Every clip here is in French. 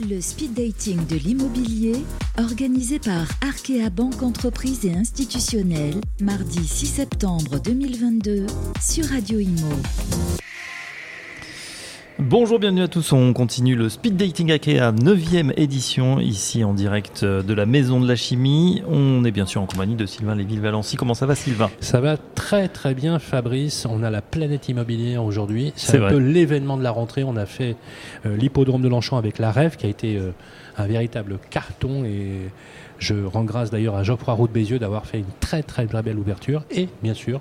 Le speed dating de l'immobilier, organisé par Arkea Banque Entreprise et Institutionnelle, mardi 6 septembre 2022, sur Radio Imo. Bonjour, bienvenue à tous. On continue le Speed Dating Akea 9e édition, ici en direct de la Maison de la Chimie. On est bien sûr en compagnie de Sylvain Léville-Valency. Comment ça va, Sylvain? Ça va très très bien, Fabrice. On a la planète immobilière aujourd'hui. C'est un peu l'événement de la rentrée. On a fait euh, l'hippodrome de Longchamp avec la Rêve, qui a été euh, un véritable carton. Et je rends grâce d'ailleurs à Geoffroy Roux de Bézieux d'avoir fait une très très très belle ouverture. Et bien sûr,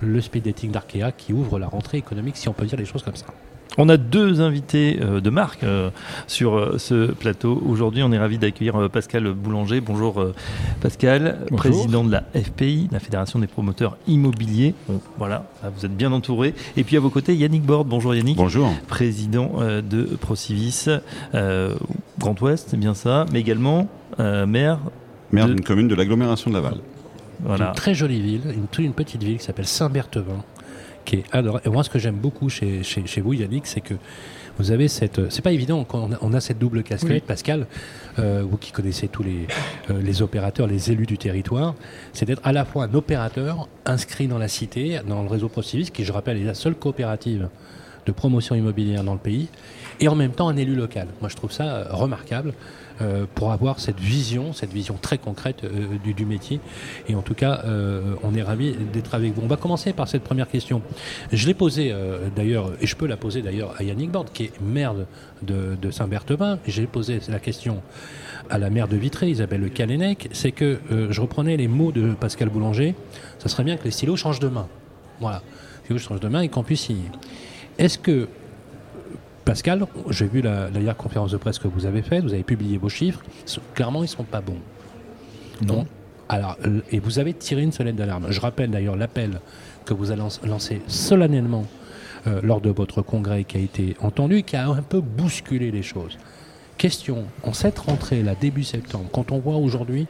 le Speed Dating d'Arkea qui ouvre la rentrée économique, si on peut dire les choses comme ça. On a deux invités euh, de marque euh, sur euh, ce plateau. Aujourd'hui, on est ravi d'accueillir Pascal Boulanger. Bonjour Pascal, président de la FPI, la Fédération des promoteurs immobiliers. voilà, vous êtes bien entouré. Et puis à vos côtés, Yannick Borde. Bonjour Yannick. Bonjour. Président de Procivis Grand Ouest, c'est bien ça, mais également maire. Maire d'une commune de l'agglomération de Laval. Voilà. Une très jolie ville, une, une petite ville qui s'appelle Saint-Berthevin qui est Et moi, ce que j'aime beaucoup chez, chez, vous, Yannick, c'est que vous avez cette. C'est pas évident quand on a, cette double casquette, Pascal, euh, vous qui connaissez tous les, euh, les opérateurs, les élus du territoire, c'est d'être à la fois un opérateur inscrit dans la cité, dans le réseau Procivis, qui, je rappelle, est la seule coopérative de promotion immobilière dans le pays, et en même temps un élu local. Moi, je trouve ça euh, remarquable. Euh, pour avoir cette vision, cette vision très concrète euh, du, métier. Et en tout cas, euh, on est ravis d'être avec vous. On va commencer par cette première question. Je l'ai posée d'ailleurs, et je peux la poser d'ailleurs à Yannick Borde, qui est maire de, Saint-Berthevin. J'ai posé la question à la maire de Vitré, Isabelle Calenec, c'est que je reprenais les mots de Pascal Boulanger, ça serait bien que les stylos changent de main. Voilà, les stylos changent de main et qu'on puisse signer. Est-ce que Pascal, j'ai vu la, dernière conférence de presse que vous avez faite, vous avez publié vos chiffres. Clairement, ils ne sont pas bons. Non. Alors, et vous avez tiré une sonnette d'alarme. Je rappelle d'ailleurs l'appel que vous avez lancé solennellement euh, lors de votre congrès qui a été entendu et qui a un peu bousculé les choses. Question, en cette rentrée, là, début septembre, quand on voit aujourd'hui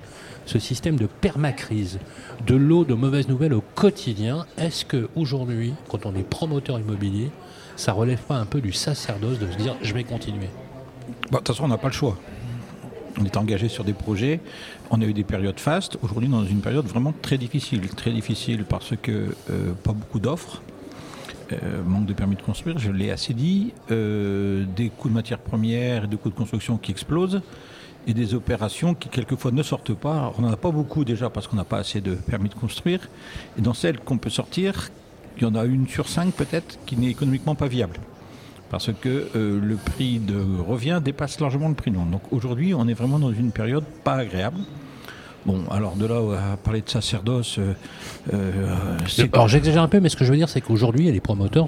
ce système de permacrise, de l'eau de mauvaises nouvelles au quotidien, est-ce que aujourd'hui, quand on est promoteur immobilier, ça relève pas un peu du sacerdoce de se dire je vais continuer De toute façon, on n'a pas le choix. On est engagé sur des projets. On a eu des périodes fastes. Aujourd'hui, dans une période vraiment très difficile. Très difficile parce que euh, pas beaucoup d'offres. Euh, manque de permis de construire, je l'ai assez dit. Euh, des coûts de matières premières et des coûts de construction qui explosent. Et des opérations qui quelquefois ne sortent pas. on n'en a pas beaucoup déjà parce qu'on n'a pas assez de permis de construire. Et dans celles qu'on peut sortir, il y en a une sur cinq peut-être qui n'est économiquement pas viable. Parce que euh, le prix de revient dépasse largement le prix de. Donc aujourd'hui, on est vraiment dans une période pas agréable. Bon, alors de là à parler de sacerdoce, euh, euh, alors j'exagère un peu, mais ce que je veux dire, c'est qu'aujourd'hui, les promoteurs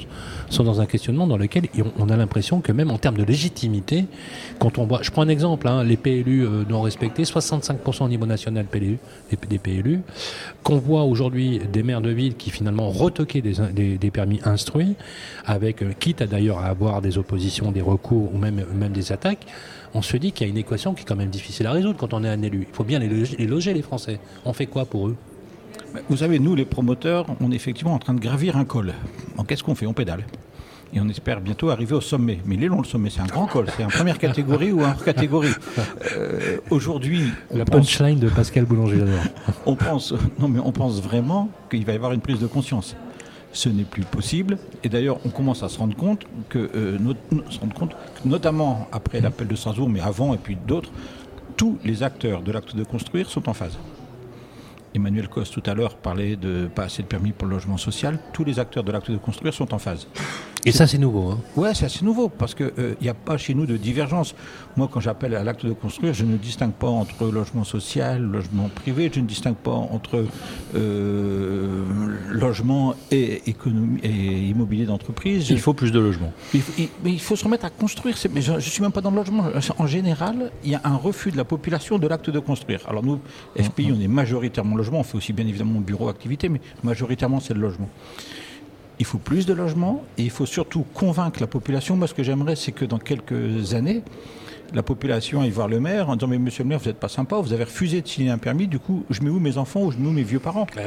sont dans un questionnement dans lequel on a l'impression que même en termes de légitimité, quand on voit, je prends un exemple, hein, les PLU euh, non respectés, 65% au niveau national PLU, des, PLU, qu'on voit aujourd'hui des maires de ville qui finalement retoquaient des, des, permis instruits, avec quitte à d'ailleurs à avoir des oppositions, des recours ou même, même des attaques on se dit qu'il y a une équation qui est quand même difficile à résoudre quand on est un élu. Il faut bien les loger, les, Français. On fait quoi pour eux? Vous savez, nous, les promoteurs, on est effectivement en train de gravir un col. Qu'est-ce qu'on fait? On pédale. Et on espère bientôt arriver au sommet. Mais il est long le sommet, c'est un grand col, c'est en première catégorie ou en catégorie. Euh, aujourd'hui, la punchline de Pascal Boulanger on pense, non mais on pense vraiment qu'il va y avoir une prise de conscience ce n'est plus possible. Et d'ailleurs, on commence à se rendre compte que, euh, se rendre compte notamment après l'appel de Strasbourg, mais avant et puis d'autres, tous les acteurs de l'acte de construire sont en phase. Emmanuel Cos tout à l'heure parlait de pas assez de permis pour le logement social. Tous les acteurs de l'acte de construire sont en phase. Et ça, c'est nouveau. Hein ouais, c'est assez nouveau parce qu'il n'y euh, a pas chez nous de divergence. Moi, quand j'appelle à l'acte de construire, je ne distingue pas entre logement social, logement privé, je ne distingue pas entre euh, logement et, économie, et immobilier d'entreprise. Il faut plus de logements. mais il faut se remettre à construire. Mais je ne suis même pas dans le logement. En général, il y a un refus de la population de l'acte de construire. Alors nous, FPI, on est majoritairement logement. On fait aussi bien évidemment bureau activité, mais majoritairement c'est le logement il faut plus de logements et il faut surtout convaincre la population. Moi, ce que j'aimerais, c'est que dans quelques années, la population aille voir le maire en disant Mais monsieur le maire, vous n'êtes pas sympa, vous avez refusé de signer un permis, du coup, je mets où mes enfants ou je mets où mes vieux parents? Bah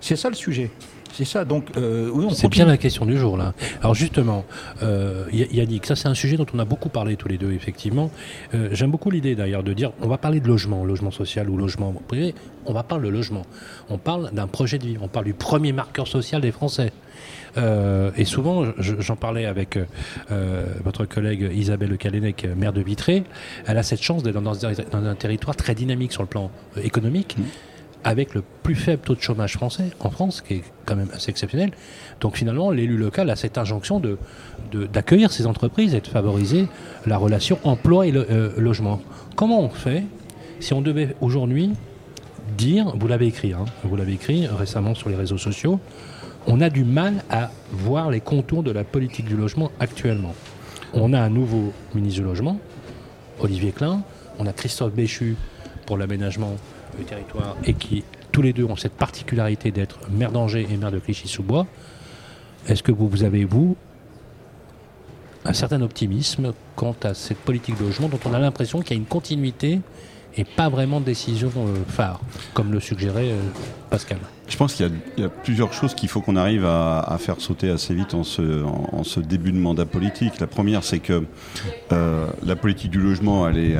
C'est ça le sujet. C'est ça, donc euh, C'est bien la question du jour, là. Alors justement, euh, Yannick, ça c'est un sujet dont on a beaucoup parlé tous les deux, effectivement. Euh, j'aime beaucoup l'idée d'ailleurs de dire, on va parler de logement, logement social ou logement privé, on va parler de logement. On parle d'un projet de vie, on parle du premier marqueur social des Français. et souvent, j'en parlais avec votre collègue Isabelle Le maire de Vitré. Elle a cette chance d'être dans, un territoire très dynamique sur le plan économique. Mmh avec le plus faible taux de chômage français en France, qui est quand même assez exceptionnel. Donc finalement, l'élu local a cette injonction de, d'accueillir ces entreprises et de favoriser la relation emploi et euh, logement. Comment on fait si on devait aujourd'hui dire, vous l'avez écrit, hein, vous l'avez écrit récemment sur les réseaux sociaux, on a du mal à voir les contours de la politique du logement actuellement. On a un nouveau ministre du logement, Olivier Klein, on a Christophe Béchu pour l'aménagement le territoire et qui tous les deux ont cette particularité d'être maire d'Angers et maire de Clichy-sous-Bois, est-ce que vous, vous avez, vous, un certain optimisme quant à cette politique de logement dont on a l'impression qu'il y a une continuité et pas vraiment de décision euh, phare, comme le suggérait euh, Pascal Je pense qu'il y, a plusieurs choses qu'il faut qu'on arrive à, faire sauter assez vite en ce, début de mandat politique. La première, c'est que euh, la politique du logement, elle est,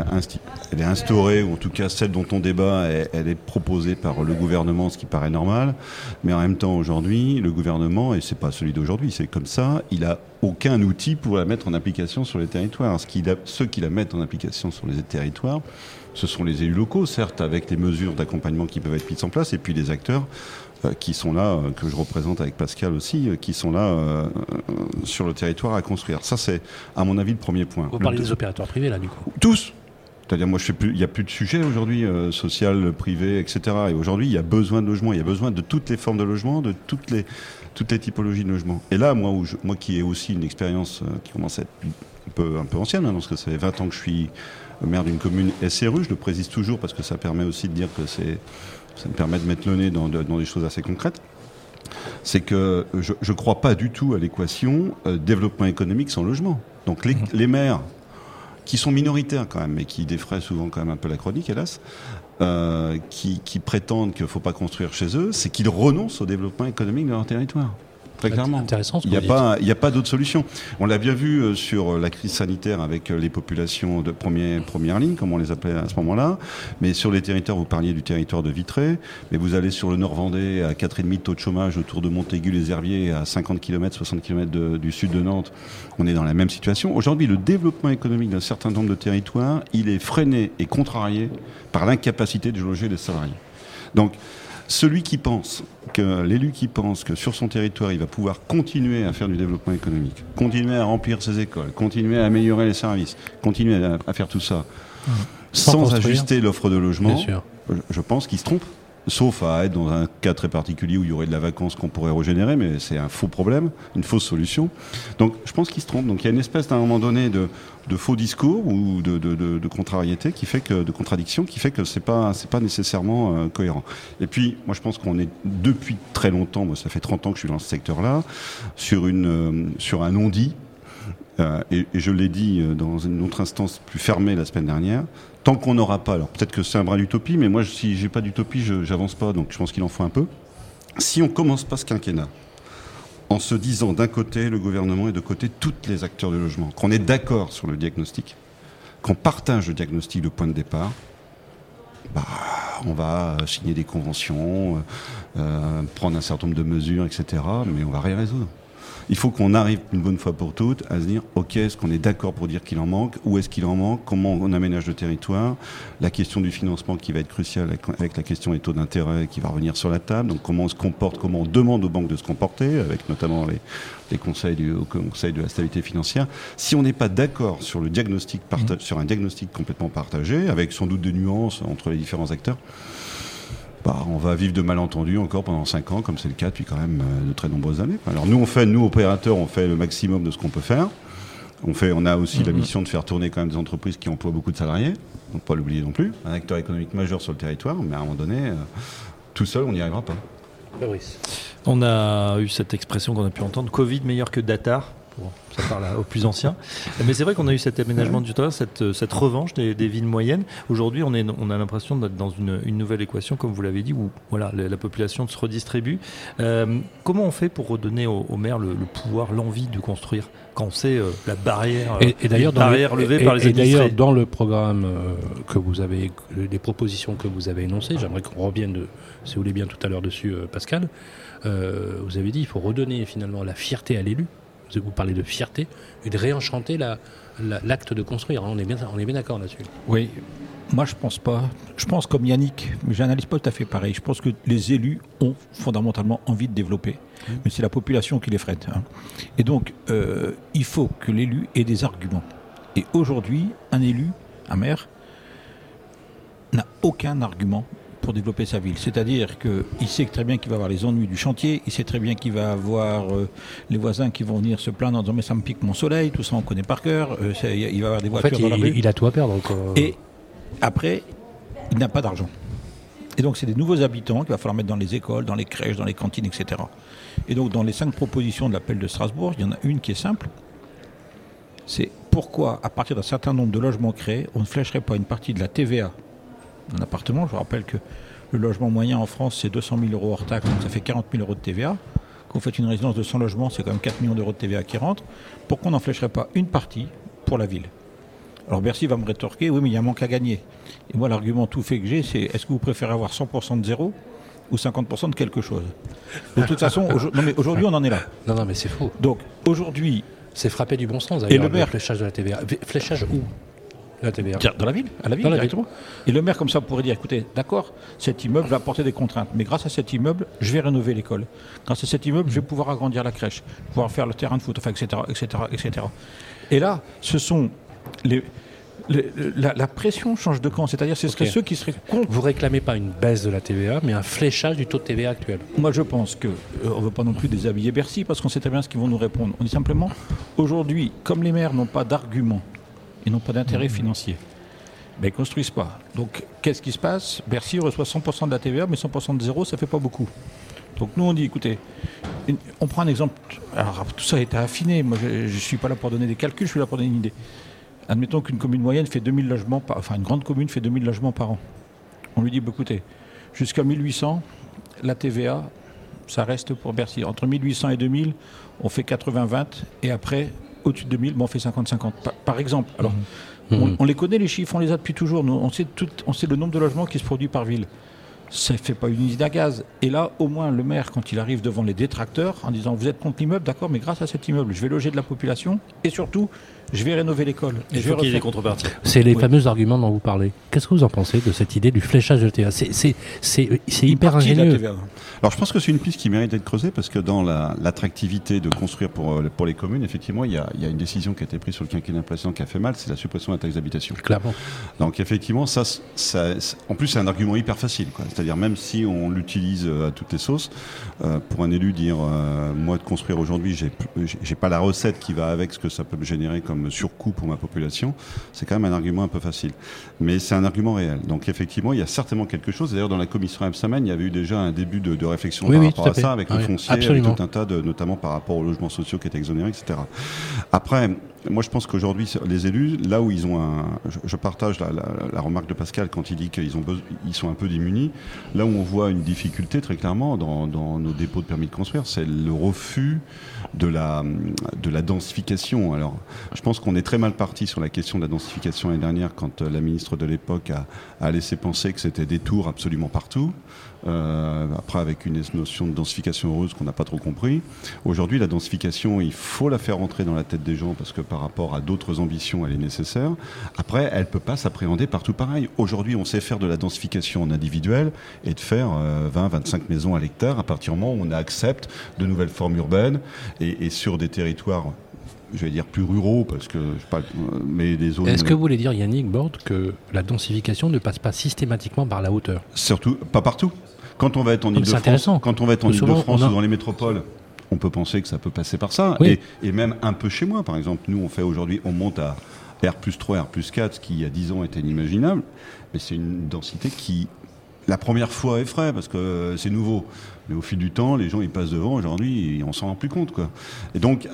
elle est instaurée, ou en tout cas celle dont on débat, elle, est proposée par le gouvernement, ce qui paraît normal. Mais en même temps, aujourd'hui, le gouvernement, et c'est pas celui d'aujourd'hui, c'est comme ça, il a aucun outil pour la mettre en application sur les territoires. Ceux qui la mettent en application sur les territoires, ce sont les élus locaux, certes, avec les mesures d'accompagnement qui peuvent être mises en place, et puis les acteurs euh, qui sont là, euh, que je représente avec Pascal aussi, euh, qui sont là sur le territoire à construire. Ça, c'est, à mon avis, le premier point. Vous parlez des opérateurs privés, là, du coup Tous c'est-à-dire, moi, je fais plus, il n'y a plus de sujet aujourd'hui, social, privé, etc. Et aujourd'hui, il y a besoin de logement, il y a besoin de toutes les formes de logement, de toutes les, toutes les typologies de logement. Et là, moi, où moi qui ai aussi une expérience qui commence à être un peu, un peu ancienne, hein, parce que ça fait 20 ans que je suis maire d'une commune SRU. Je le précise toujours parce que ça permet aussi de dire que c'est, ça me permet de mettre le nez dans, des choses assez concrètes. C'est que je ne crois pas du tout à l'équation euh, développement économique sans logement. Donc les, mmh. maires, qui sont minoritaires quand même, mais qui défraient souvent quand même un peu la chronique, hélas, euh, qui, qui, prétendent qu'il ne faut pas construire chez eux, c'est qu'ils renoncent au développement économique de leur territoire. Très clairement. Intéressant. Il n'y a, pas, il a pas d'autre solution. On l'a bien vu euh, sur euh, la crise sanitaire avec euh, les populations de première, première ligne, comme on les appelait à ce moment-là. Mais sur les territoires, vous parliez du territoire de Vitré, mais vous allez sur le Nord-Vendée à 4,5 de taux de chômage autour de Montaigu-les-Herbiers à 50 km, 60 km du sud de Nantes. On est dans la même situation. Aujourd'hui, le développement économique d'un certain nombre de territoires, il est freiné et contrarié par l'incapacité de loger les salariés. Donc, celui qui pense que l'élu qui pense que sur son territoire il va pouvoir continuer à faire du développement économique, continuer à remplir ses écoles, continuer à améliorer les services, continuer à, faire tout ça, sans, ajuster l'offre de logement, je pense qu'il se trompe sauf à être dans un cas très particulier où il y aurait de la vacance qu'on pourrait régénérer, mais c'est un faux problème, une fausse solution. Donc je pense qu'il se trompe. Donc il y a une espèce d'un moment donné de, faux discours ou de, contrariété qui fait que de contradiction qui fait que c'est pas c'est pas nécessairement euh, cohérent. Et puis moi je pense qu'on est depuis très longtemps, moi ça fait 30 ans que je suis dans ce secteur-là, sur une euh, sur un non-dit. Euh, et, je l'ai dit dans une autre instance plus fermée la semaine dernière, tant qu'on n'aura pas, alors peut-être que c'est un brin d'utopie, mais moi, si j'ai pas d'utopie, je n'avance pas, donc je pense qu'il en faut un peu. Si on commence pas ce quinquennat en se disant d'un côté le gouvernement et de côté tous les acteurs du logement, qu'on est d'accord sur le diagnostic, qu'on partage le diagnostic de point de départ, bah, on va signer des conventions, euh, euh, prendre un certain nombre de mesures, etc., mais on va rien résoudre. Il faut qu'on arrive une bonne fois pour toutes à se dire, ok, est-ce qu'on est, d'accord pour dire qu'il en manque Où est-ce qu'il en manque Comment on aménage le territoire La question du financement qui va être cruciale avec la question des taux d'intérêt qui va revenir sur la table. Donc comment on se comporte, comment on demande aux banques de se comporter, avec notamment les, conseils du Conseil de la stabilité financière. Si on n'est pas d'accord sur le diagnostic, mmh. sur un diagnostic complètement partagé, avec sans doute des nuances entre les différents acteurs, bah, on va vivre de malentendus encore pendant 5 ans, comme c'est le cas depuis quand même euh, de très nombreuses années. Alors nous, on fait, nous opérateurs, on fait le maximum de ce qu'on peut faire. On, fait, on a aussi la mhm. mission de faire tourner quand même des entreprises qui emploient beaucoup de salariés, donc pas l'oublier non plus. Un acteur économique majeur sur le territoire, mais à un moment donné, euh, tout seul, on n'y arrivera pas. On a eu cette expression qu'on a pu entendre, Covid meilleur que data pour ça parle aux plus anciens. Mais c'est vrai qu'on a eu cet aménagement du terrain, cette, cette revanche des, villes moyennes. Aujourd'hui, on, est, on a l'impression d'être dans une, une, nouvelle équation, comme vous l'avez dit, où voilà, la, population se redistribue. Euh, comment on fait pour redonner aux au maires le, pouvoir, l'envie de construire quand c'est euh, la barrière, et, et d'ailleurs levée par les Et d'ailleurs, dans le programme euh, que vous avez, les propositions que vous avez énoncées, j'aimerais qu'on revienne, de, si vous voulez bien, tout à l'heure dessus, Pascal. vous avez dit il faut redonner finalement la fierté à l'élu vous parlez de fierté, et de réenchanter l'acte de construire. Hein. On est bien, on est bien d'accord là-dessus. Oui. Moi, je pense pas. Je pense comme Yannick, mais j'analyse pas tout à fait pareil. Je pense que les élus ont fondamentalement envie de développer, mmh. mais c'est la population qui les freine. Hein. Et donc, euh, il faut que l'élu ait des arguments. Et aujourd'hui, un élu, un maire, n'a aucun argument pour développer sa ville. C'est-à-dire qu'il sait très bien qu'il va avoir les ennuis du chantier, il sait très bien qu'il va avoir euh, les voisins qui vont venir se plaindre en disant mais ça me pique mon soleil, tout ça on connaît par cœur, euh, il va avoir des voitures dans la rue. Il a tout à perdre. Et après, il n'a pas d'argent. Et donc c'est des nouveaux habitants qu'il va falloir mettre dans les écoles, dans les crèches, dans les cantines, etc. Et donc dans les cinq propositions de l'appel de Strasbourg, il y en a une qui est simple. C'est pourquoi, à partir d'un certain nombre de logements créés, on ne flécherait pas une partie de la TVA un appartement. Je rappelle que le logement moyen en France, c'est 200 000 euros hors taxe, donc ça fait 40 000 euros de TVA. Quand vous faites une résidence de 100 logements, c'est quand même 4 millions d'euros de TVA qui rentrent. Pourquoi on n'en flécherait pas une partie pour la ville Alors Bercy va me rétorquer, oui, mais il y a un manque à gagner. Et moi, l'argument tout fait que j'ai, c'est est-ce que vous préférez avoir 100% de zéro ou 50% de quelque chose? De toute façon, aujourd'hui, on en est là. Non, non, mais c'est faux. Donc aujourd'hui. C'est frappé du bon sens, d'ailleurs, et le, le fléchage de la TVA. Fléchage où? Dans la ville, à la ville, directement. Et le maire, comme ça, pourrait dire écoutez, d'accord, cet immeuble va apporter des contraintes, mais grâce à cet immeuble, je vais rénover l'école. Grâce à cet immeuble, je vais pouvoir agrandir la crèche, pouvoir faire le terrain de foot, enfin, etc., etc., etc. Et là, ce sont les. la, pression change de camp, c'est-à-dire ce serait ceux qui seraient contre. Vous réclamez pas une baisse de la TVA, mais un fléchage du taux de TVA actuel. Moi, je pense que euh, on veut pas non plus déshabiller Bercy parce qu'on sait très bien ce qu'ils vont nous répondre. On dit simplement, aujourd'hui, comme les maires n'ont pas d'arguments ils n'ont pas d'intérêt mmh. financier. Mais ils ne construisent pas. Donc qu'est-ce qui se passe? Bercy reçoit 100% de la TVA, mais 100% de zéro, ça ne fait pas beaucoup. Donc nous, on dit, écoutez, on prend un exemple. Alors tout ça a été affiné. Moi, je ne suis pas là pour donner des calculs, je suis là pour donner une idée. Admettons qu'une commune moyenne fait 2000 logements, par, enfin une grande commune fait 2000 logements par an. On lui dit, bah, écoutez, jusqu'à 1800, la TVA, ça reste pour Bercy. Entre 1800 et 2000, on fait 80-20, et après, au-dessus de 2000, on fait 50-50. Par, exemple. Alors, mmh. on, les connaît les chiffres, on les a depuis toujours. on, sait tout, on sait le nombre de logements qui se produit par ville. Ça ne fait pas une usine à gaz. Et là, au moins, le maire, quand il arrive devant les détracteurs, en disant Vous êtes contre l'immeuble, d'accord, mais grâce à cet immeuble, je vais loger de la population et surtout, je vais rénover l'école. Il faut qu'il y ait des contreparties. C'est les fameux arguments dont vous parlez. Qu'est-ce que vous en pensez de cette idée du fléchage de TVA C'est hyper ingénieux. Alors je pense que c'est une piste qui mérite d'être creusée parce que dans l'attractivité de construire pour, euh, pour les communes, effectivement, il y, a, il y, a, une décision qui a été prise sur le quinquennat précédent qui a fait mal, c'est la suppression de la taxe d'habitation. Clairement. Donc effectivement, ça, ça, en plus c'est un argument hyper facile. C'est-à-dire même si on l'utilise euh, à toutes les sauces, euh, pour un élu dire moi de construire aujourd'hui, j'ai pas la recette qui va avec ce que ça peut me générer comme surcoût pour ma population, c'est quand même un argument un peu facile. Mais c'est un argument réel. Donc effectivement, il y a certainement quelque chose. D'ailleurs, dans la commission Absamen, il y avait eu déjà un début de, réflexion par rapport à, ça, avec le foncier, avec tout un tas de, notamment par rapport aux logements sociaux qui étaient exonérés, etc. Après, moi, je pense qu'aujourd'hui, les élus, là où ils ont un, je, partage la, remarque de Pascal quand il dit qu'ils ont ils sont un peu démunis. Là où on voit une difficulté très clairement dans, nos dépôts de permis de construire, c'est le refus de la de la densification. Alors, je pense qu'on est très mal parti sur la question de la densification l'année dernière quand euh, la ministre de l'époque a laissé penser que c'était des tours absolument partout. Euh, après, avec une notion de densification heureuse qu'on n'a pas trop compris. Aujourd'hui, la densification, il faut la faire rentrer dans la tête des gens parce que par rapport à d'autres ambitions, elle est nécessaire. Après, elle ne peut pas s'appréhender partout pareil. Aujourd'hui, on sait faire de la densification en individuel et de faire 20, euh, 25 maisons à l'hectare à partir du moment où on accepte de nouvelles formes urbaines et sur des territoires je vais dire plus ruraux parce que pas, mais des zones. Est-ce que vous voulez dire Yannick Borde que la densification ne passe pas systématiquement par la hauteur? Surtout pas partout. Quand on va être en Ile-de-France, quand on va être en Ile-de-France ou dans les métropoles, on peut penser que ça peut passer par ça. Et, même un peu chez moi, par exemple. Nous, on fait aujourd'hui, on monte à R plus 3, R plus 4, ce qui il y a 10 ans était inimaginable. Mais c'est une densité qui la première fois effraie parce que c'est nouveau. Mais au fil du temps, les gens ils passent devant. Aujourd'hui, on s'en rend plus compte, quoi. Et donc,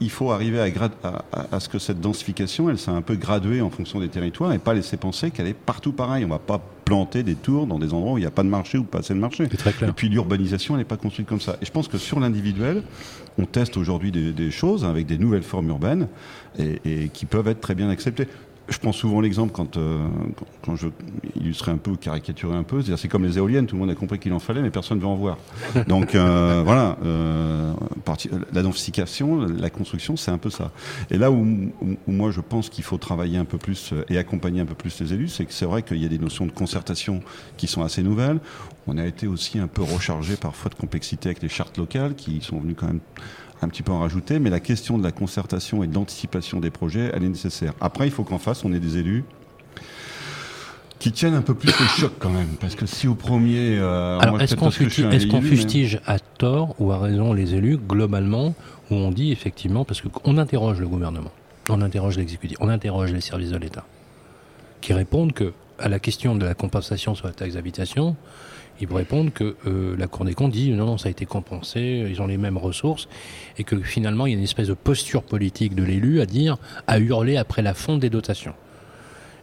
il faut arriver à, à, ce que cette densification, elle soit un peu graduée en fonction des territoires et pas laisser penser qu'elle est partout pareil. On va pas planter des tours dans des endroits où il n'y a pas de marché ou pas assez de marché. Et puis l'urbanisation, elle n'est pas construite comme ça. Et je pense que sur l'individuel, on teste aujourd'hui des, choses avec des nouvelles formes urbaines et, qui peuvent être très bien acceptées je prends souvent l'exemple quand, euh, quand je illustrais un peu ou caricaturais un peu, c'est-à-dire c'est comme les éoliennes, tout le monde a compris qu'il en fallait, mais personne ne veut en voir. Donc euh, voilà, euh, la densification, la construction, c'est un peu ça. Et là où, moi je pense qu'il faut travailler un peu plus et accompagner un peu plus les élus, c'est que c'est vrai qu'il y a des notions de concertation qui sont assez nouvelles. On a été aussi un peu rechargé parfois de complexité avec les chartes locales qui sont venues quand même un petit peu en rajouter, mais la question de la concertation et d'anticipation des projets, elle est nécessaire. Après, il faut qu'en face, on ait des élus qui tiennent un peu plus le choc quand même, parce que si au premier... Euh, Alors, est-ce qu'on fustige, à tort ou à raison les élus, globalement, où on dit effectivement, parce qu'on interroge le gouvernement, on interroge l'exécutif, on interroge les services de l'État, qui répondent que à la question de la compensation sur la taxe d'habitation, ils vous répondent que euh, la Cour des comptes dit non, non, ça a été compensé, ils ont les mêmes ressources, et que finalement il y a une espèce de posture politique de l'élu à dire, à hurler après la fonte des dotations.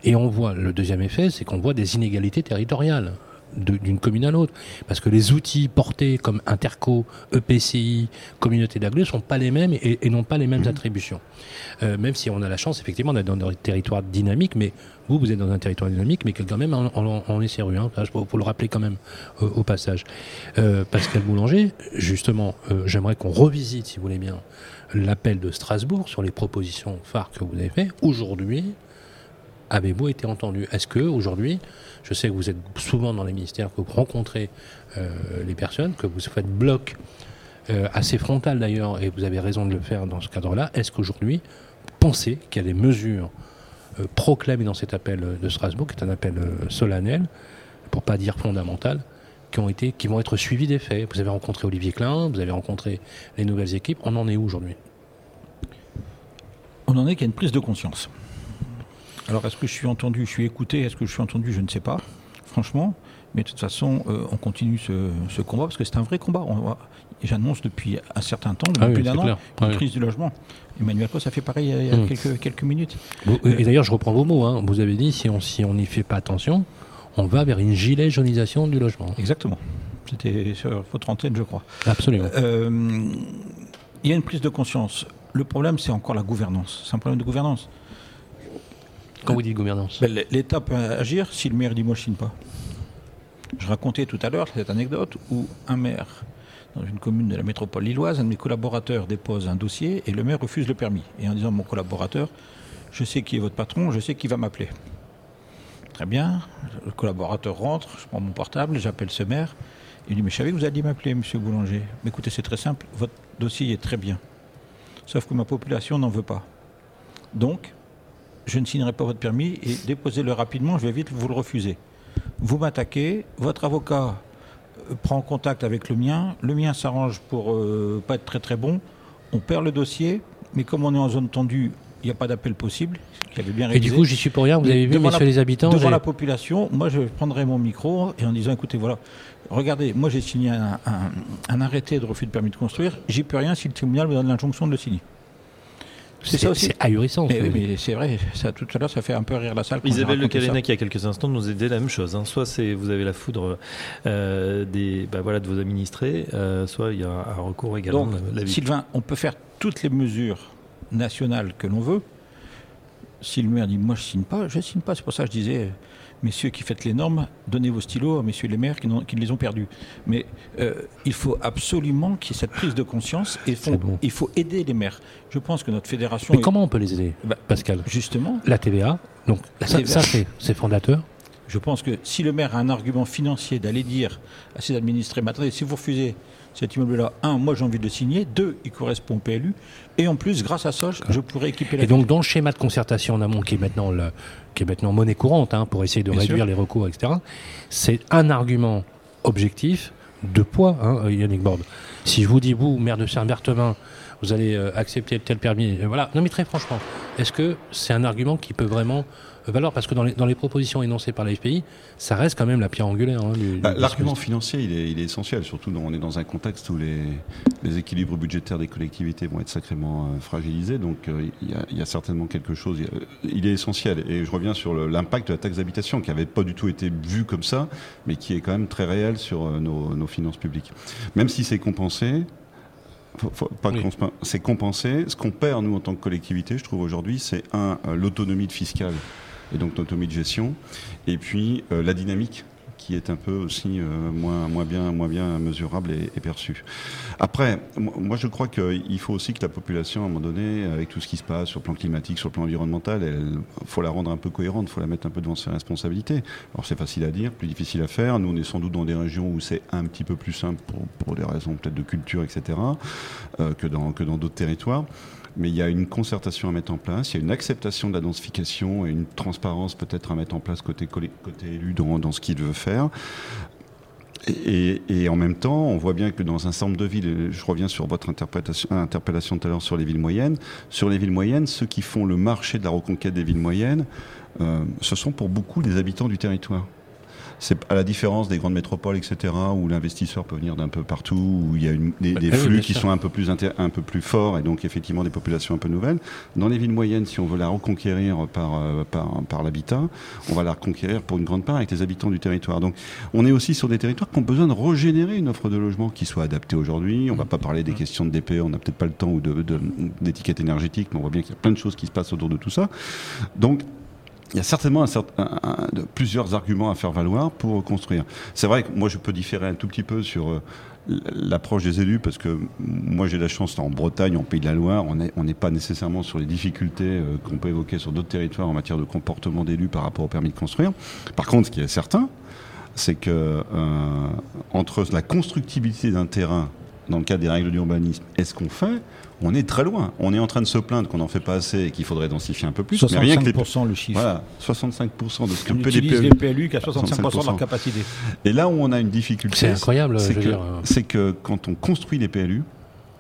Et on voit, le deuxième effet, c'est qu'on voit des inégalités territoriales d'une commune à l'autre. Parce que les outils portés comme Interco, EPCI, communauté d'agglomération ne sont pas les mêmes et, n'ont pas les mêmes mmh. attributions. Euh, même si on a la chance, effectivement, d'être dans un territoire dynamique, mais vous, vous êtes dans un territoire dynamique, mais quand même en, est sérieux. Hein. Il faut, le rappeler quand même euh, au passage. Euh, Pascal Boulanger, justement, j'aimerais qu'on revisite, si vous voulez bien, l'appel de Strasbourg sur les propositions phares que vous avez faites. Aujourd'hui, avez-vous été entendu? Est-ce que aujourd'hui, je sais que vous êtes souvent dans les ministères, que vous rencontrez euh, les personnes, que vous faites bloc euh, assez frontal d'ailleurs, et vous avez raison de le faire dans ce cadre-là. Est-ce qu'aujourd'hui, pensez qu'il y a des mesures euh, proclamées dans cet appel de Strasbourg, qui est un appel solennel, pour pas dire fondamental, qui, ont été, qui vont être suivies des faits? Vous avez rencontré Olivier Klein, vous avez rencontré les nouvelles équipes. On en est où aujourd'hui? On en est a une prise de conscience. Alors, est-ce que je suis entendu, je suis écouté, est-ce que je suis entendu, je ne sais pas, franchement. Mais de toute façon, euh, on continue ce, combat parce que c'est un vrai combat. J'annonce depuis un certain temps, ah depuis un an, une crise du logement. Emmanuel Post a fait pareil il y a, mmh. quelques, minutes. et d'ailleurs, je reprends vos mots. Hein. Vous avez dit si on si on n'y fait pas attention, on va vers une gilet jaunisation du logement. Exactement. C'était sur votre antenne, je crois. Absolument. Euh, il y a une prise de conscience. Le problème, c'est encore la gouvernance. C'est un problème de gouvernance. Quand vous dites gouvernance ben, L'État peut agir si le maire signe pas. Je racontais tout à l'heure cette anecdote où un maire dans une commune de la métropole lilloise, un de mes collaborateurs dépose un dossier et le maire refuse le permis. Et en disant mon collaborateur, je sais qui est votre patron, je sais qui va m'appeler. Très bien, le collaborateur rentre, je prends mon portable, j'appelle ce maire. Il dit, mais je savais que vous alliez m'appeler, monsieur Boulanger. Mais écoutez, c'est très simple, votre dossier est très bien. Sauf que ma population n'en veut pas. Donc, je ne signerai pas votre permis et déposez-le rapidement, je vais vite vous le refuser. Vous m'attaquez, votre avocat euh, prend contact avec le mien, le mien s'arrange pour euh, pas être très très bon, on perd le dossier, mais comme on est en zone tendue, il n'y a pas d'appel possible. Bien et du coup, j'y suis pour rien, vous avez vu, messieurs les habitants Devant la population, moi je prendrai mon micro et en disant écoutez, voilà, regardez, moi j'ai signé un, un, arrêté de refus de permis de construire, j'y peux rien si le tribunal me donne l'injonction de le signer. C'est ça aussi. C'est ahurissant. Mais, c'est vrai, ça, tout à l'heure, ça fait un peu rire la salle. Isabelle Le Calénac, il y a quelques instants, nous a dit la même chose. Hein. Soit c'est vous avez la foudre euh, des, bah, voilà, de vos administrés, euh, soit il y a un recours également. Donc, Sylvain, on peut faire toutes les mesures nationales que l'on veut. Si le maire dit moi je signe pas, je signe pas. C'est pour ça que je disais messieurs qui faites les normes, donnez vos stylos à messieurs les maires qui, qui les ont perdus. Mais euh, il faut absolument qu'il y ait cette prise de conscience et il faut aider les maires. Je pense que notre fédération. Mais comment on peut les aider, bah, Pascal? Justement. La TVA, donc ça, ça c'est fondateur. Je pense que si le maire a un argument financier d'aller dire à ses administrés, mais attendez, si vous refusez cet immeuble-là, un, moi j'ai envie de le signer, deux, il correspond au PLU, et en plus, grâce à ça, je pourrais équiper la Et donc, dans le schéma de concertation en amont, qui est maintenant, le, qui est maintenant monnaie courante, hein, pour essayer de réduire les recours, etc., c'est un argument objectif de poids, hein, Yannick Borde. Si je vous dis, vous, maire de Saint-Berthevin, vous allez accepter tel permis. Voilà. Non, mais très franchement, est-ce que c'est un argument qui peut vraiment valoir Parce que dans les, dans les propositions énoncées par la FPI, ça reste quand même la pierre angulaire. Hein, bah, L'argument financier, il est, il est, essentiel, surtout on est dans un contexte où les, les, équilibres budgétaires des collectivités vont être sacrément euh, fragilisés. Donc euh, il, y a, il, y a, certainement quelque chose. Il, est essentiel. Et je reviens sur l'impact de la taxe d'habitation, qui n'avait pas du tout été vu comme ça, mais qui est quand même très réel sur euh, nos, nos finances publiques. Même si c'est compensé, c'est compensé. Ce qu'on perd, nous, en tant que collectivité, je trouve aujourd'hui, c'est un, l'autonomie fiscale et donc l'autonomie de gestion, et puis euh, la dynamique qui est un peu aussi euh, moins, moins, bien, moins bien mesurable et, et perçue. Après, moi je crois qu'il faut aussi que la population, à un moment donné, avec tout ce qui se passe sur le plan climatique, sur le plan environnemental, il faut la rendre un peu cohérente, il faut la mettre un peu devant ses responsabilités. Alors c'est facile à dire, plus difficile à faire. Nous, on est sans doute dans des régions où c'est un petit peu plus simple pour, pour des raisons peut-être de culture, etc., euh, que dans que dans d'autres territoires mais il y a une concertation à mettre en place, il y a une acceptation de la densification et une transparence peut-être à mettre en place côté, côté élu dans, dans ce qu'il veut faire. Et, en même temps, on voit bien que dans un certain nombre de villes, je reviens sur votre interpellation tout à l'heure sur les villes moyennes, sur les villes moyennes, ceux qui font le marché de la reconquête des villes moyennes, euh, ce sont pour beaucoup les habitants du territoire. C'est à la différence des grandes métropoles, etc., où l'investisseur peut venir d'un peu partout, où il y a une, des, des, flux qui sont un peu plus un peu plus forts et donc effectivement des populations un peu nouvelles. Dans les villes moyennes, si on veut la reconquérir par euh, par, par l'habitat, on va la reconquérir pour une grande part avec les habitants du territoire. Donc on est aussi sur des territoires qui ont besoin de régénérer une offre de logement qui soit adaptée aujourd'hui. On va pas parler des questions de DPE, on n'a peut-être pas le temps ou de d'étiquette énergétique, mais on voit bien qu'il y a plein de choses qui se passent autour de tout ça. Donc il y a certainement plusieurs arguments à faire valoir pour construire. C'est vrai que moi je peux différer un tout petit peu sur euh, l'approche des élus parce que moi j'ai la chance en Bretagne, en Pays de la Loire, on n'est pas nécessairement sur les difficultés euh, qu'on peut évoquer sur d'autres territoires en matière de comportement d'élus par rapport au permis de construire. Par contre, ce qui est certain, c'est que euh, entre la constructibilité d'un terrain dans le cadre des règles d'urbanisme et ce qu'on fait, on est très loin. On est en train de se plaindre qu'on n'en fait pas assez et qu'il faudrait densifier un peu plus. 65% mais rien que les... le chiffre. Voilà, 65% de ce que on utilise les PLU qui a 65%, de leur capacité. Et là où on a une difficulté, c'est incroyable. C'est que, que quand on construit les PLU,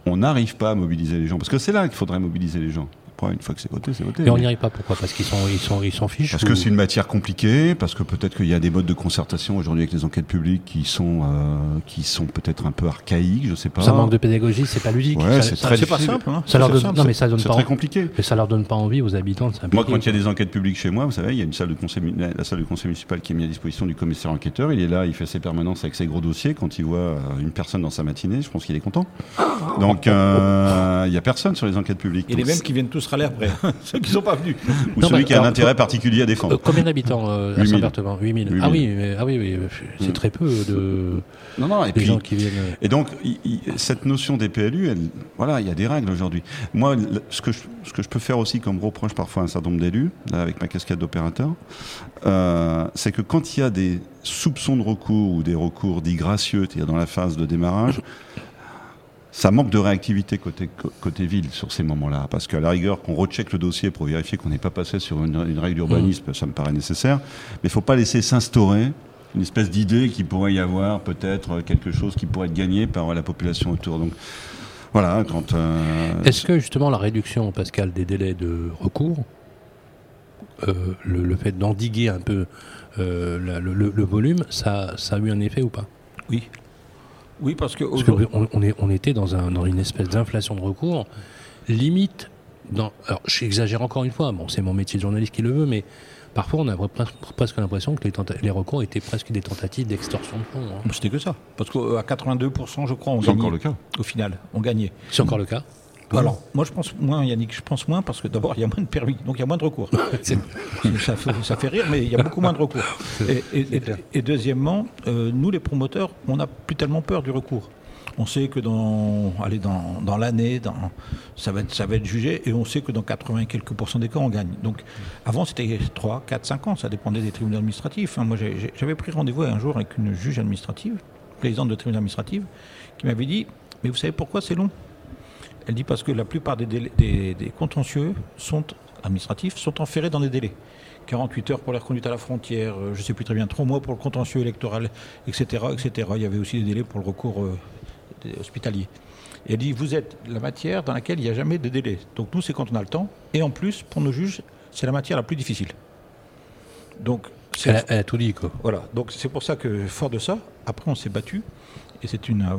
on n'arrive pas à mobiliser les gens. Parce que c'est là qu'il faudrait mobiliser les gens une fois que c'est voté, c'est voté. Mais on n'y arrive pas. Pourquoi? Parce qu'ils sont, ils sont, ils s'en fichent. Parce ou... que c'est une matière compliquée. Parce que peut-être qu'il y a des modes de concertation aujourd'hui avec les enquêtes publiques qui sont, euh, qui sont peut-être un peu archaïques. Je sais pas. Ça manque de pédagogie. C'est pas ludique. Ouais, c'est très. Pas simple. Hein. Ça leur donne. Simple, non, mais ça donne pas. très compliqué. Mais ça leur donne pas envie aux habitants de Moi, quand il y a des enquêtes publiques chez moi, vous savez, il y a une salle de conseil, la salle de conseil municipal qui est mise à disposition du commissaire enquêteur. Il est là, il fait ses permanences avec ses gros dossiers. Quand il voit une personne dans sa matinée, je pense qu'il est content. Donc, euh, il y a personne sur les enquêtes publiques. Et les mêmes qui viennent tous râler après ceux qui ne sont pas venus. Ou non, celui bah, qui a alors, un intérêt particulier à défendre. Euh, combien d'habitants euh, à Saint-Berthevin 8000. 8000. Ah oui, mais, ah oui, oui c'est mmh. très peu de non, non, et puis, gens qui viennent. Et donc, cette notion des PLU, elle, voilà, il y a des règles aujourd'hui. Moi, ce que, je, ce que je peux faire aussi comme reproche parfois à un certain nombre d'élus, avec ma casquette d'opérateur, euh, c'est que quand il y a des soupçons de recours ou des recours dits gracieux, c'est-à-dire dans la phase de démarrage, ça manque de réactivité côté, côté ville sur ces moments-là. Parce qu'à la rigueur, qu'on recheck le dossier pour vérifier qu'on n'est pas passé sur une, une règle d'urbanisme, mmh. ça me paraît nécessaire. Mais il ne faut pas laisser s'instaurer une espèce d'idée qu'il pourrait y avoir peut-être quelque chose qui pourrait être gagné par la population autour. Donc voilà, quand. Euh, Est-ce que justement la réduction, Pascal, des délais de recours, euh, le, le, fait d'endiguer un peu euh, la, le, le, volume, ça, ça a eu un effet ou pas? Oui, oui, parce que parce qu'on on, on était dans, un, dans une espèce d'inflation de recours, limite. Dans, alors, j'exagère encore une fois. Bon, c'est mon métier de journaliste qui le veut, mais parfois on a presque l'impression que les, les, recours étaient presque des tentatives d'extorsion de fonds. Hein. C'était que ça, parce qu'à 82%, je crois, on gagnait. encore le cas. Au final, on gagnait. C'est encore le cas. Alors, moi je pense moins, Yannick, je pense moins parce que d'abord il y a moins de permis, donc il y a moins de recours. ça, fait, ça, fait, rire, mais il y a beaucoup moins de recours. Et, et, et, et deuxièmement, euh, nous les promoteurs, on n'a plus tellement peur du recours. On sait que dans, allez, dans, dans l'année, ça, va être, ça va être jugé, et on sait que dans 80 et quelques pourcents des cas, on gagne. Donc, avant, c'était 3, 4, 5 ans, ça dépendait des tribunaux administratifs. Hein. Moi, j'avais pris rendez-vous un jour avec une juge administrative, présidente de tribunal administratif, qui m'avait dit Mais vous savez pourquoi c'est long? Elle dit parce que la plupart des, délais, des, des contentieux sont administratifs sont enferrés dans des délais. 48 heures pour la reconduite à la frontière, euh, je ne sais plus très bien, 3 mois pour le contentieux électoral, etc., etc. Il y avait aussi des délais pour le recours euh, hospitaliers. Et elle dit, vous êtes la matière dans laquelle il n'y a jamais de délai. Donc nous, c'est quand on a le temps. Et en plus, pour nos juges, c'est la matière la plus difficile. Donc, elle a, tout dit, quoi. Voilà. Donc c'est pour ça que, fort de ça, après, on s'est battu. Et c'est une, un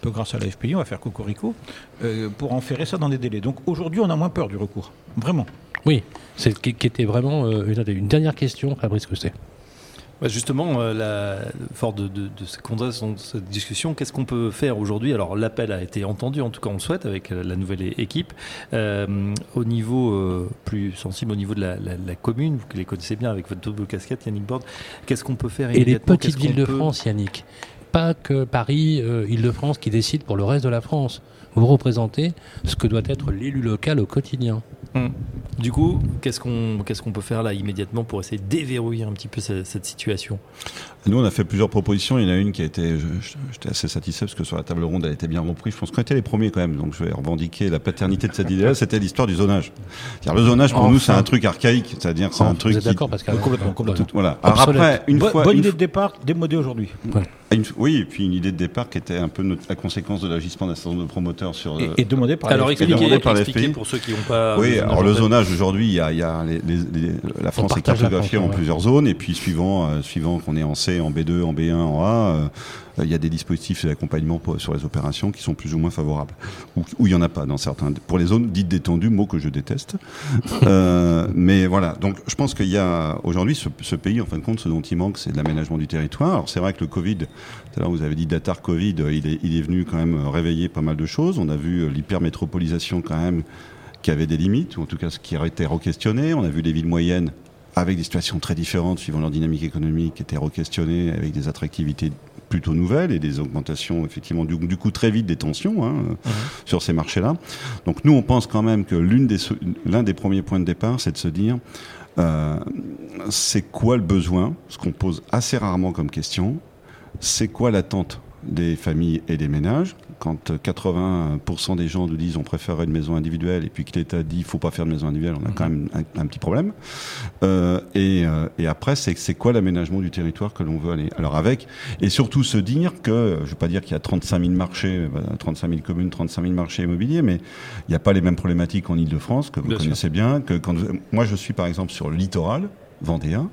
peu grâce à la FPI, on va faire cocorico, euh, pour enferrer ça dans des délais. Donc aujourd'hui, on a moins peur du recours. Vraiment. Oui, c'est qui, était vraiment euh, une, une, dernière question, Fabrice Cousset. Bah, justement, euh, la, fort de, de, de, cette discussion, qu'est-ce qu'on peut faire aujourd'hui? Alors l'appel a été entendu, en tout cas on le souhaite, avec euh, la nouvelle équipe. Euh, au niveau plus sensible, au niveau de la, commune, vous les connaissez bien avec votre double casquette, Yannick Borde, qu'est-ce qu'on peut faire Et les petites villes de France, Yannick Pas que Paris, Île-de-France qui décide pour le reste de la France. Vous représentez ce que doit être l'élu local au quotidien. Hum. Du coup, qu'est-ce qu'on qu'est-ce qu'on peut faire là immédiatement pour essayer de déverrouiller un petit peu cette, situation? Nous, on a fait plusieurs propositions. Il y en a une qui a été, j'étais assez satisfait parce que sur la table ronde, elle était bien reprise. Je pense qu'on était les premiers quand même, donc je vais revendiquer la paternité de cette idée-là. C'était l'histoire du zonage. Le zonage pour nous, c'est un truc archaïque, c'est-à-dire c'est un truc. Vous êtes d'accord, Pascal Complètement, complètement. Voilà. Alors après, une fois, bonne idée de départ, démodée aujourd'hui. oui, et puis une idée de départ qui était un peu la conséquence de l'agissement d'un certain nombre de promoteurs sur. Et, et demandé par. Alors expliquez, par pour ceux qui n'ont pas. Oui, alors le zonage aujourd'hui, il y a, y a les, les, la France est cartographiée en plusieurs zones, et puis suivant, euh, suivant qu'on est en C, en B2, en B1, en A. Euh, il y a des dispositifs d'accompagnement sur les opérations qui sont plus ou moins favorables. Ou, il n'y en a pas dans certains. Pour les zones dites détendues, mot que je déteste. euh, mais voilà. Donc je pense qu'il y a aujourd'hui ce, ce, pays, en fin de compte, ce dont il manque, c'est de l'aménagement du territoire. Alors c'est vrai que le Covid, tout à l'heure vous avez dit Datar Covid, il est, il est venu quand même réveiller pas mal de choses. On a vu l'hypermétropolisation quand même qui avait des limites, ou en tout cas ce qui aurait été re-questionné. On a vu les villes moyennes avec des situations très différentes suivant leur dynamique économique, qui étaient re-questionnées avec des attractivités plutôt nouvelles et des augmentations effectivement du, du coup très vite des tensions hein, mhm. sur ces marchés-là. Donc nous on pense quand même que l'une des l'un des premiers points de départ c'est de se dire euh, c'est quoi le besoin, ce qu'on pose assez rarement comme question, c'est quoi l'attente des familles et des ménages. Quand 80% des gens nous disent on préfère une maison individuelle et puis que l'État dit il faut pas faire de maison individuelle, on a quand même un, petit problème. Euh, et, euh, et, après, c'est c'est quoi l'aménagement du territoire que l'on veut aller. Alors avec et surtout se dire que je vais pas dire qu'il y a 35 000 marchés, 35 000 communes, 35 000 marchés immobiliers, mais il n'y a pas les mêmes problématiques en Île-de-France que vous connaissez bien. Que quand moi je suis par exemple sur le littoral vendéen.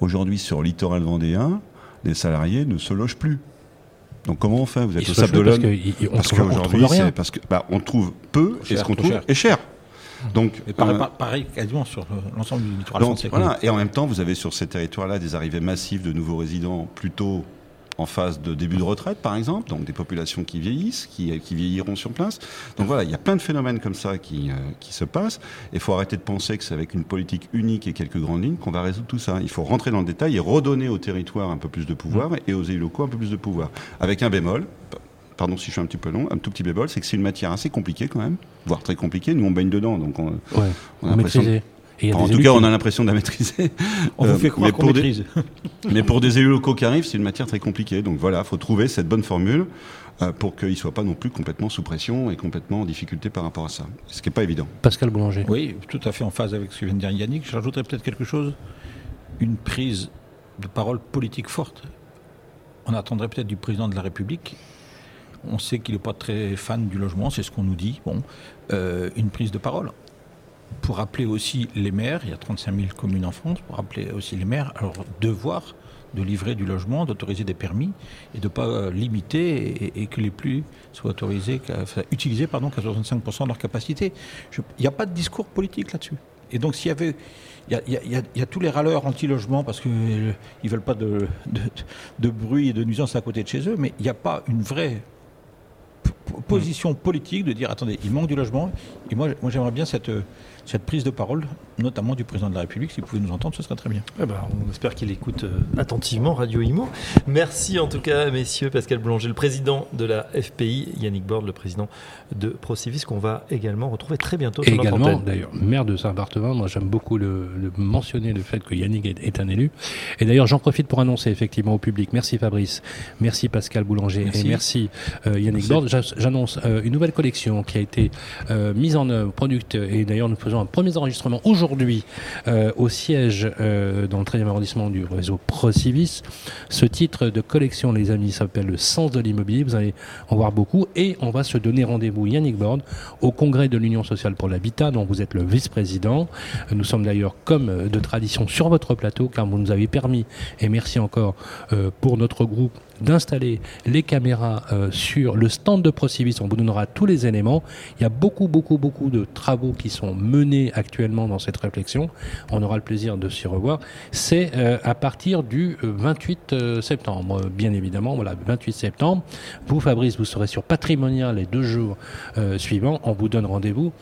Aujourd'hui sur le littoral vendéen, les salariés ne se logent plus. Donc comment on fait? Vous êtes au Sable d'Olonne Parce qu'aujourd'hui, c'est parce que bah, on trouve peu et ce qu'on trouve est cher. Donc, pareil, euh, pareil, quasiment sur l'ensemble du français. Voilà, et en même temps, vous avez sur ces territoires-là des arrivées massives de nouveaux résidents plutôt en phase de début de retraite, par exemple, donc des populations qui vieillissent, qui, qui vieilliront sur place. Donc voilà, il y a plein de phénomènes comme ça qui, euh, qui se passent. Il faut arrêter de penser que c'est avec une politique unique et quelques grandes lignes qu'on va résoudre tout ça. Il faut rentrer dans le détail et redonner au territoire un peu plus de pouvoir mmh. et aux élus locaux un peu plus de pouvoir. Avec un bémol, pardon si je suis un petit peu long, un tout petit bémol, c'est que c'est une matière assez compliquée quand même, voire très compliquée. Nous, on baigne dedans, donc on, ouais, on a l'impression en tout cas, on a l'impression de la maîtriser. On vous fait croire qu'on maîtrise. mais pour des élus locaux qui arrivent, c'est une matière très compliquée. Donc voilà, il faut trouver cette bonne formule euh, pour qu'ils ne soient pas non plus complètement sous pression et complètement en difficulté par rapport à ça. Ce qui n'est pas évident. Pascal Boulanger. Oui, tout à fait en phase avec ce que vient de dire Yannick. Je rajouterais peut-être quelque chose. Une prise de parole politique forte. On attendrait peut-être du président de la République on sait qu'il n'est pas très fan du logement, c'est ce qu'on nous dit. Bon, euh, une prise de parole pour rappeler aussi les maires, il y a 35 000 communes en France, pour rappeler aussi les maires alors devoir de livrer du logement, d'autoriser des permis et de ne pas euh, limiter et, que les plus soient autorisés, enfin, utilisés pardon, qu'à 65% de leur capacité. Il n'y a pas de discours politique là-dessus. Et donc s'il y avait... Il y, a, tous les râleurs anti-logement parce qu'ils euh, ne veulent pas de, de, bruit et de nuisance à côté de chez eux, mais il n'y a pas une vraie position politique de dire attendez, il manque du logement. Et moi, moi j'aimerais bien cette, cette prise de parole, notamment du président de la République. Si vous pouvez nous entendre, ce serait très bien. Eh ben, on espère qu'il écoute euh, attentivement Radio Imo. Merci en tout cas, messieurs, Pascal Boulanger, le président de la FPI, Yannick Borde, le président de Procivis, qu'on va également retrouver très bientôt sur également, d'ailleurs, maire de Saint-Barthélemy. Moi, j'aime beaucoup le, mentionner le fait que Yannick est, un élu. Et d'ailleurs, j'en profite pour annoncer effectivement au public. Merci Fabrice, merci Pascal Boulanger et merci euh, Yannick Borde. J'annonce euh, une nouvelle collection qui a été mise en œuvre, produite, et d'ailleurs nous faisons un premier enregistrement aujourd'hui au siège dans le 13e arrondissement du réseau Procivis. Ce titre de collection, les amis, s'appelle Le sens de l'immobilier. Vous allez en voir beaucoup et on va se donner rendez-vous, Yannick Borde, au congrès de l'Union sociale pour l'habitat, dont vous êtes le vice-président. Nous sommes d'ailleurs, comme de tradition, sur votre plateau, car vous nous avez permis, et merci encore pour notre groupe, d'installer les caméras euh, sur le stand de Procivis. On vous donnera tous les éléments. Il y a beaucoup, beaucoup, beaucoup de travaux qui sont menés actuellement dans cette réflexion. On aura le plaisir de s'y revoir. C'est euh, à partir du 28 euh, septembre, bien évidemment. Voilà, 28 septembre. Vous, Fabrice, vous serez sur Patrimonial les deux jours suivants. On vous donne rendez-vous.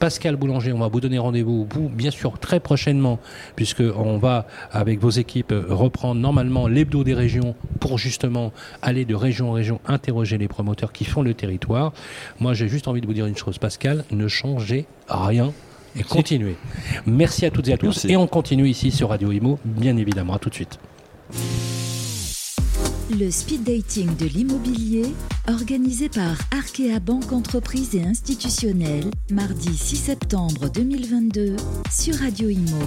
Pascal Boulanger, on va vous donner rendez-vous, vous, bien sûr, très prochainement, puisqu'on va, avec vos équipes, reprendre normalement l'hebdo des régions pour justement aller de région en région interroger les promoteurs qui font le territoire. Moi, j'ai juste envie de vous dire une chose, Pascal, ne changez rien et continuez. Merci à toutes et à tous. Et on continue ici sur Radio Imo, bien évidemment. À tout de suite. Le speed dating de l'immobilier, organisé par Arkea Banque Entreprise et Institutionnelle, mardi 6 septembre 2022 sur Radio Imo.